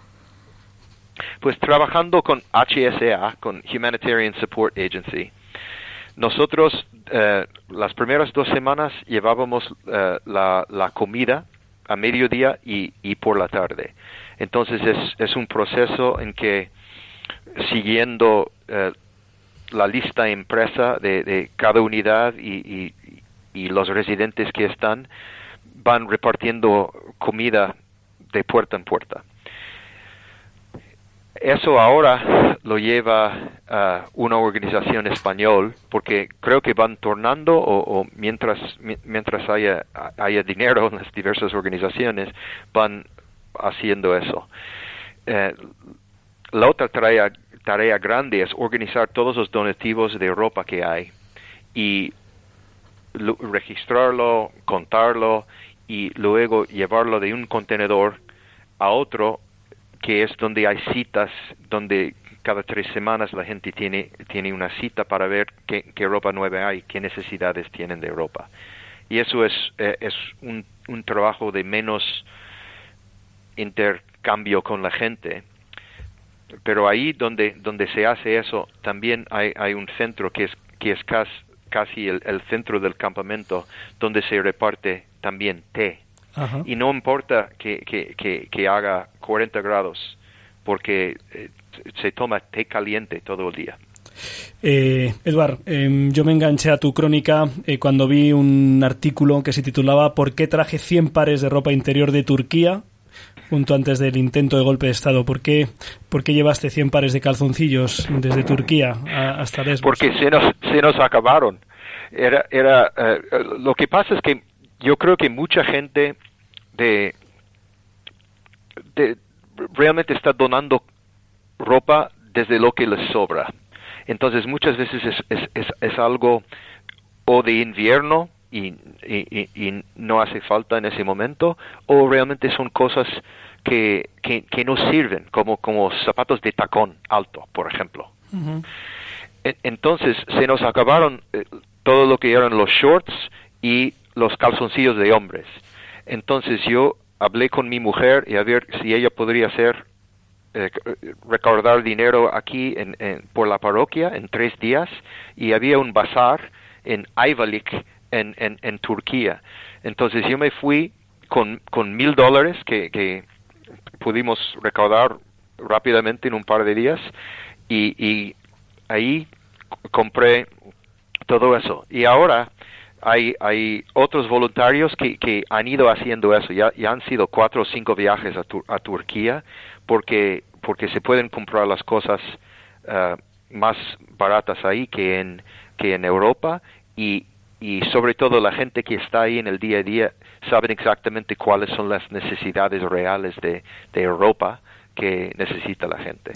Pues trabajando con HSA, con Humanitarian Support Agency, nosotros eh, las primeras dos semanas llevábamos eh, la, comida a mediodía y, y por la tarde. Entonces es, es un proceso en que siguiendo eh, la lista impresa de, de cada unidad y- y los residentes que están van repartiendo comida de puerta en puerta. Eso ahora lo lleva a una organización español porque creo que van tornando o, o mientras mi- mientras haya haya dinero en las diversas organizaciones van haciendo eso. Eh, la otra tarea, tarea grande es organizar todos los donativos de ropa que hay y lo- registrarlo, contarlo y luego llevarlo de un contenedor a otro que es donde hay citas, donde cada tres semanas la gente tiene, tiene una cita para ver qué, qué ropa nueva hay, qué necesidades tienen de ropa. Y eso es, eh, es un, un trabajo de menos intercambio con la gente. Pero ahí donde, donde se hace eso, también hay, hay un centro que es, que es cas- casi el, el centro del campamento, donde se reparte también té. Ajá. Y no importa que, que, que, que haga 40 grados, porque eh, se toma té caliente todo el día. Eh, Eduard, eh, yo me enganché a tu crónica eh, cuando vi un artículo que se titulaba ¿Por qué traje 100 pares de ropa interior de Turquía? Junto antes del intento de golpe de Estado. ¿Por qué, por qué llevaste 100 pares de calzoncillos desde Turquía a- hasta Lesbos? Porque se nos, se nos acabaron. Era, era, eh, lo que pasa es que yo creo que mucha gente de, de realmente está donando ropa desde lo que les sobra. Entonces muchas veces es, es, es, es algo o de invierno y, y, no hace falta en ese momento, o realmente son cosas que, que, que no sirven, como, como zapatos de tacón alto, por ejemplo. E- Entonces se nos acabaron eh, todo lo que eran los shorts y los calzoncillos de hombres. Entonces yo hablé con mi mujer y a ver si ella podría hacer eh, recaudar dinero aquí en, por la parroquia en tres días y había un bazar en Ayvalık en, en, Turquía. Entonces yo me fui con, con mil dólares que, que pudimos recaudar rápidamente en un par de días y, y ahí compré todo eso. Y ahora hay, hay otros voluntarios que, han ido haciendo eso. Ya, han sido cuatro o cinco viajes a, Tur- a Turquía porque, porque se pueden comprar las cosas eh, más baratas ahí que en, que en Europa y, sobre todo la gente que está ahí en el día a día saben exactamente cuáles son las necesidades reales de Europa que necesita la gente.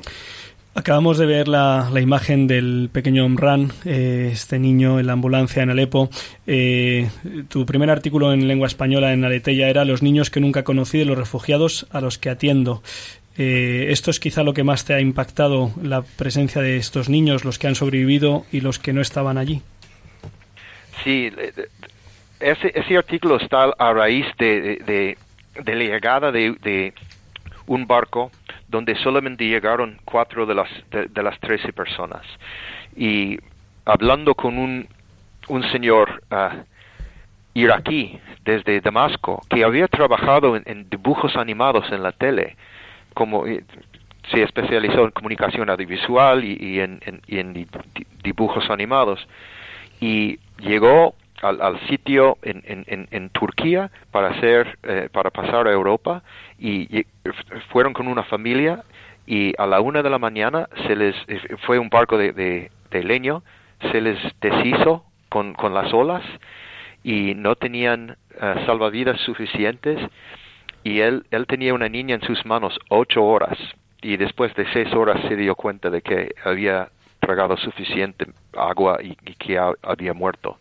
Acabamos de ver la, la imagen del pequeño Omran, eh, este niño en la ambulancia en Alepo. Eh, tu primer artículo en lengua española en Aleteya era Los niños que nunca conocí de los refugiados a los que atiendo. Eh, esto es quizá lo que más te ha impactado, la presencia de estos niños, los que han sobrevivido y los que no estaban allí. Sí, ese, artículo está a raíz de, de- de la llegada de, de un barco donde solamente llegaron cuatro de las, de, las trece personas. Y hablando con un, un señor ah, iraquí desde Damasco que había trabajado en, dibujos animados en la tele, como eh, se especializó en comunicación audiovisual y, y en, y en di- di- dibujos animados, y llegó al, al sitio en, en, en, Turquía para hacer eh, para pasar a Europa y, fueron con una familia y a la una de la mañana se les fue un barco de, de, leño se les deshizo con, con las olas y no tenían eh, salvavidas suficientes y él él tenía una niña en sus manos ocho horas y después de seis horas se dio cuenta de que había tragado suficiente agua y, que ha- había muerto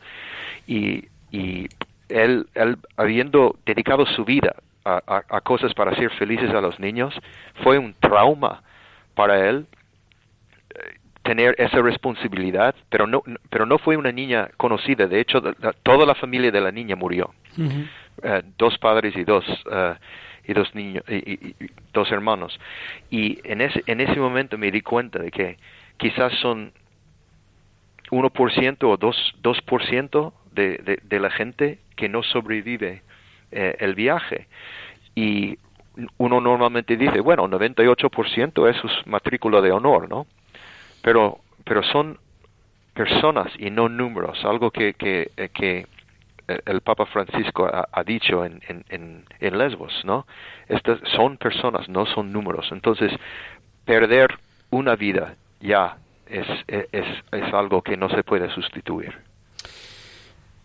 y, y él, él habiendo dedicado su vida a, a- a cosas para hacer felices a los niños, fue un trauma para él eh, tener esa responsabilidad, pero no, pero no fue una niña conocida, de hecho toda la familia de la niña murió, Eh, dos padres y dos eh, y dos niños y, y- y dos hermanos. Y en ese en ese momento me di cuenta de que quizás son 1% o 2%, 2% de, la gente que no sobrevive eh, el viaje. Y uno normalmente dice, bueno, 98% eso es matrícula de honor, ¿no? Pero, pero son personas y no números, algo que, que, eh, que eh, el Papa Francisco ha, dicho en, en, en Lesbos, ¿no? Estas son personas, no son números. Entonces, perder una vida ya es, es, es algo que no se puede sustituir.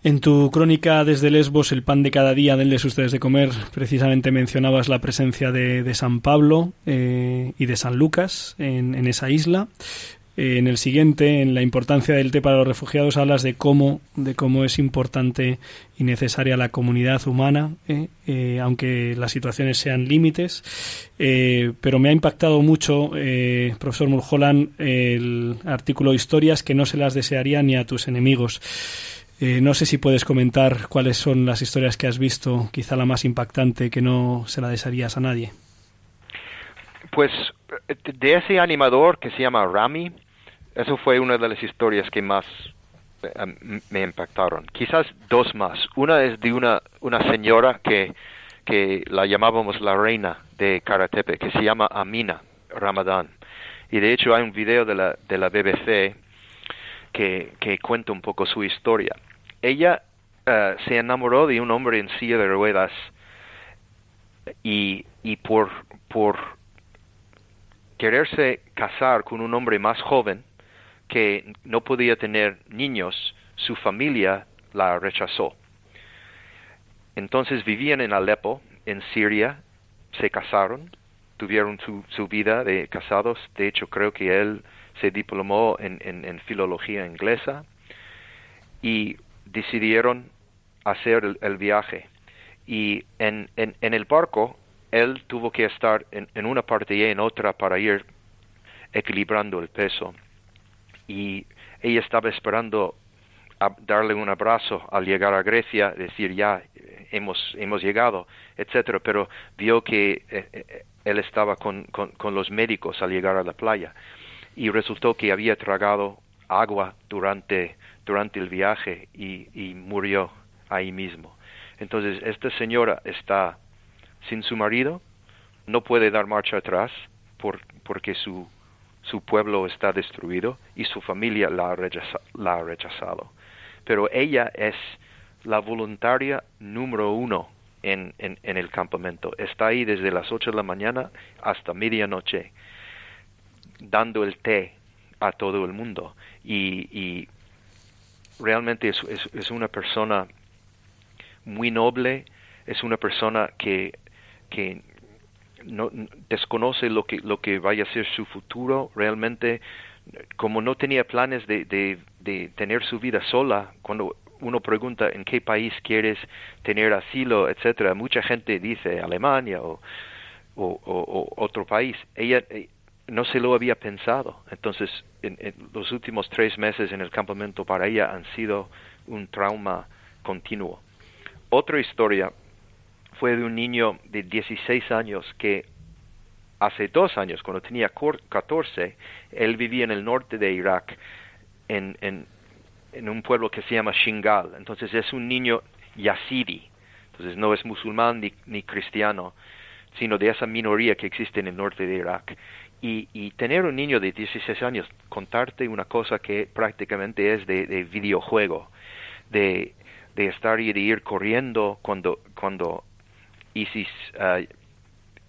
En tu crónica desde Lesbos, el pan de cada día, del de ustedes de comer, precisamente mencionabas la presencia de, San Pablo eh, y de San Lucas en, esa isla. Eh, en el siguiente, en la importancia del té para los refugiados, hablas de cómo, de cómo es importante y necesaria la comunidad humana, eh, eh, aunque las situaciones sean límites. Eh, pero me ha impactado mucho, profesor Mulholland, el artículo Historias que no se las desearía ni a tus enemigos. Eh, no sé si puedes comentar cuáles son las historias que has visto, quizá la más impactante que no se la desearías a nadie. Pues de ese animador que se llama Rami, eso fue una de las historias que más eh, me impactaron. Quizás dos más. Una es de una, una señora que, que la llamábamos la reina de Karatepe, que se llama Amina Ramadán. Y de hecho hay un video de la, de la BBC que, que cuenta un poco su historia. Ella uh, se enamoró de un hombre en silla de ruedas y, y por, por quererse casar con un hombre más joven que no podía tener niños, su familia la rechazó. Entonces vivían en Alepo, en Siria, se casaron, tuvieron su, su vida de casados, de hecho creo que él se diplomó en, en, en filología inglesa y decidieron hacer el, viaje. Y en, en, el barco él tuvo que estar en, en, una parte y en otra para ir equilibrando el peso. Y ella estaba esperando darle un abrazo al llegar a Grecia, decir ya, hemos, hemos llegado, etcétera, pero vio que eh, eh, él estaba con, con, con los médicos al llegar a la playa y resultó que había tragado agua durante, durante el viaje y, murió ahí mismo. Entonces, esta señora está sin su marido, no puede dar marcha atrás por, porque su, su pueblo está destruido y su familia la ha, la ha rechazado. Pero ella es la voluntaria número uno en, en, el campamento. Está ahí desde las 8 de la mañana hasta medianoche dando el té a todo el mundo. Y realmente es, es, una persona muy noble, es una persona que, que no desconoce lo que lo que vaya a ser su futuro. Realmente como no tenía planes de, de, de tener su vida sola cuando uno pregunta en qué país quieres tener asilo etcétera mucha gente dice Alemania o, o, o- otro país. Ella no se lo había pensado entonces en, los últimos tres meses en el campamento para ella han sido un trauma continuo otra historia fue de un niño de 16 años que hace dos años, cuando tenía cor- 14, él vivía en el norte de Irak, en, en, en un pueblo que se llama Shingal. Entonces es un niño yazidi, entonces no es musulmán ni, ni cristiano, sino de esa minoría que existe en el norte de Irak. Y, y tener un niño de 16 años, contarte una cosa que prácticamente es de, de videojuego, de, de estar y de ir corriendo cuando, cuando ISIS eh,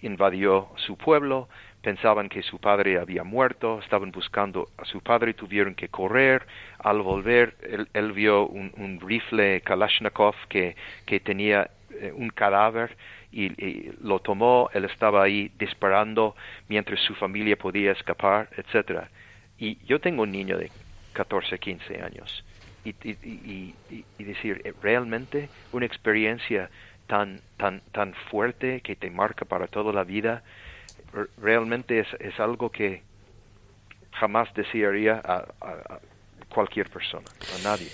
invadió su pueblo, pensaban que su padre había muerto, estaban buscando a su padre, tuvieron que correr. Al volver, él, vio un, un rifle Kalashnikov que, que tenía eh, un cadáver y, lo tomó, él estaba ahí disparando mientras su familia podía escapar, etcétera. Y yo tengo un niño de 14, 15 años. Y, y, y, decir, eh, realmente una experiencia tan, tan, tan fuerte que te marca para toda la vida, realmente es, es algo que jamás desearía a cualquier persona, a nadie.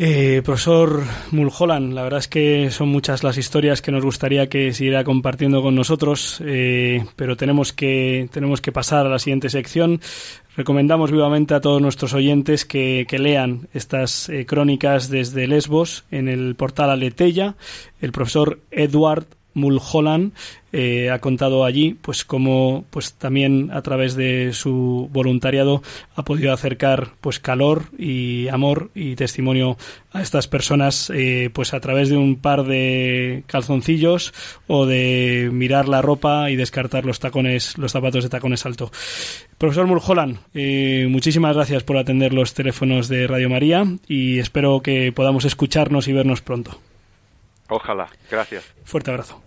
Eh, profesor Mulholland, la verdad es que son muchas las historias que nos gustaría que siguiera compartiendo con nosotros, eh, pero tenemos que, tenemos que pasar a la siguiente sección. Recomendamos vivamente a todos nuestros oyentes que, que lean estas eh, crónicas desde Lesbos en el portal Aletella. El profesor Edward Mulholland eh, ha contado allí pues cómo pues también a través de su voluntariado ha podido acercar pues calor y amor y testimonio a estas personas eh, pues a través de un par de calzoncillos o de mirar la ropa y descartar los tacones los zapatos de tacones alto profesor Mulholland eh, muchísimas gracias por atender los teléfonos de Radio María y espero que podamos escucharnos y vernos pronto Ojalá, gracias. Fuerte abrazo.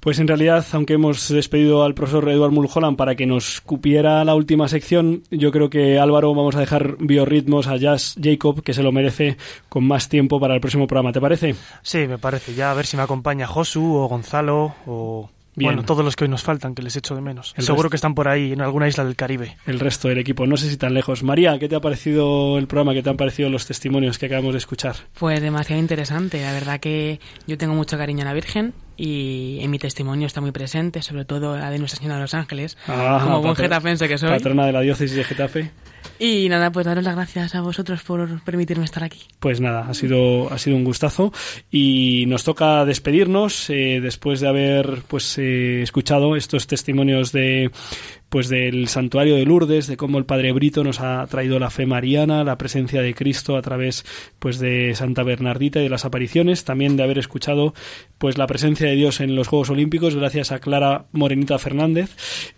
Pues en realidad, aunque hemos despedido al profesor Eduard Mulholland para que nos cupiera la última sección, yo creo que Álvaro vamos a dejar biorritmos a Jazz Jacob, que se lo merece con más tiempo para el próximo programa. ¿Te parece? Sí, me parece. Ya a ver si me acompaña Josu o Gonzalo o... Bien. Bueno, todos los que hoy nos faltan, que les echo de menos. El Seguro resto. que están por ahí en alguna isla del Caribe. El resto del equipo, no sé si tan lejos. María, ¿qué te ha parecido el programa? ¿Qué te han parecido los testimonios que acabamos de escuchar? Pues demasiado interesante. La verdad que yo tengo mucho cariño a la Virgen y en mi testimonio está muy presente, sobre todo la de Nuestra Señora de los Ángeles, Ah, como buen patro- getafense que soy. Patrona de la diócesis de Getafe. Y nada, pues daros las gracias a vosotros por permitirme estar aquí. Pues nada, ha sido, ha sido un gustazo y nos toca despedirnos eh, después de haber pues eh, escuchado estos testimonios de pues del santuario de Lourdes, de cómo el Padre Brito nos ha traído la fe mariana, la presencia de Cristo a través pues de Santa Bernardita y de las apariciones, también de haber escuchado pues la presencia de Dios en los Juegos Olímpicos gracias a Clara Morenita Fernández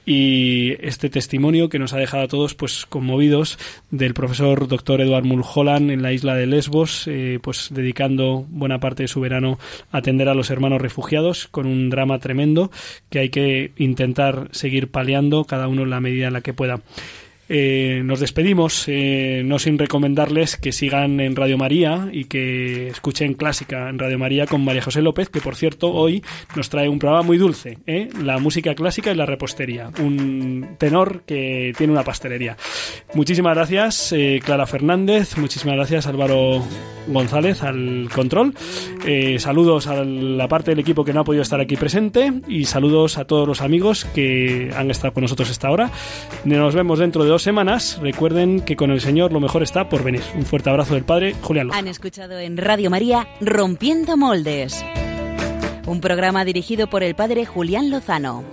y este testimonio que nos ha dejado a todos pues conmovidos del profesor doctor Eduard Mulholland en la isla de Lesbos, eh, pues dedicando buena parte de su verano a atender a los hermanos refugiados con un drama tremendo que hay que intentar seguir paliando cada uno en la medida en la que pueda. Eh, nos despedimos, eh, no sin recomendarles que sigan en Radio María y que escuchen Clásica en Radio María con María José López, que por cierto hoy nos trae un programa muy dulce, ¿eh? la música clásica y la repostería. Un tenor que tiene una pastelería. Muchísimas gracias, eh, Clara Fernández, muchísimas gracias, Álvaro González, al control. Saludos a la parte del equipo que no ha podido estar aquí presente y saludos a todos los amigos que han estado con nosotros esta hora. Nos vemos dentro de dos semanas. Recuerden que con el Señor lo mejor está por venir. Un fuerte abrazo del Padre Julián López. Han escuchado en Radio María Rompiendo Moldes. Un programa dirigido por el Padre Julián Lozano.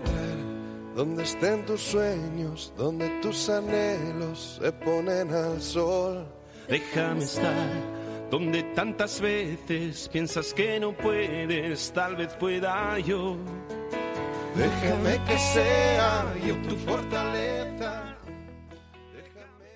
Donde estén tus sueños, donde tus anhelos se ponen al sol. Déjame estar donde tantas veces piensas que no puedes, tal vez pueda yo. Déjame que sea yo tu fortaleza.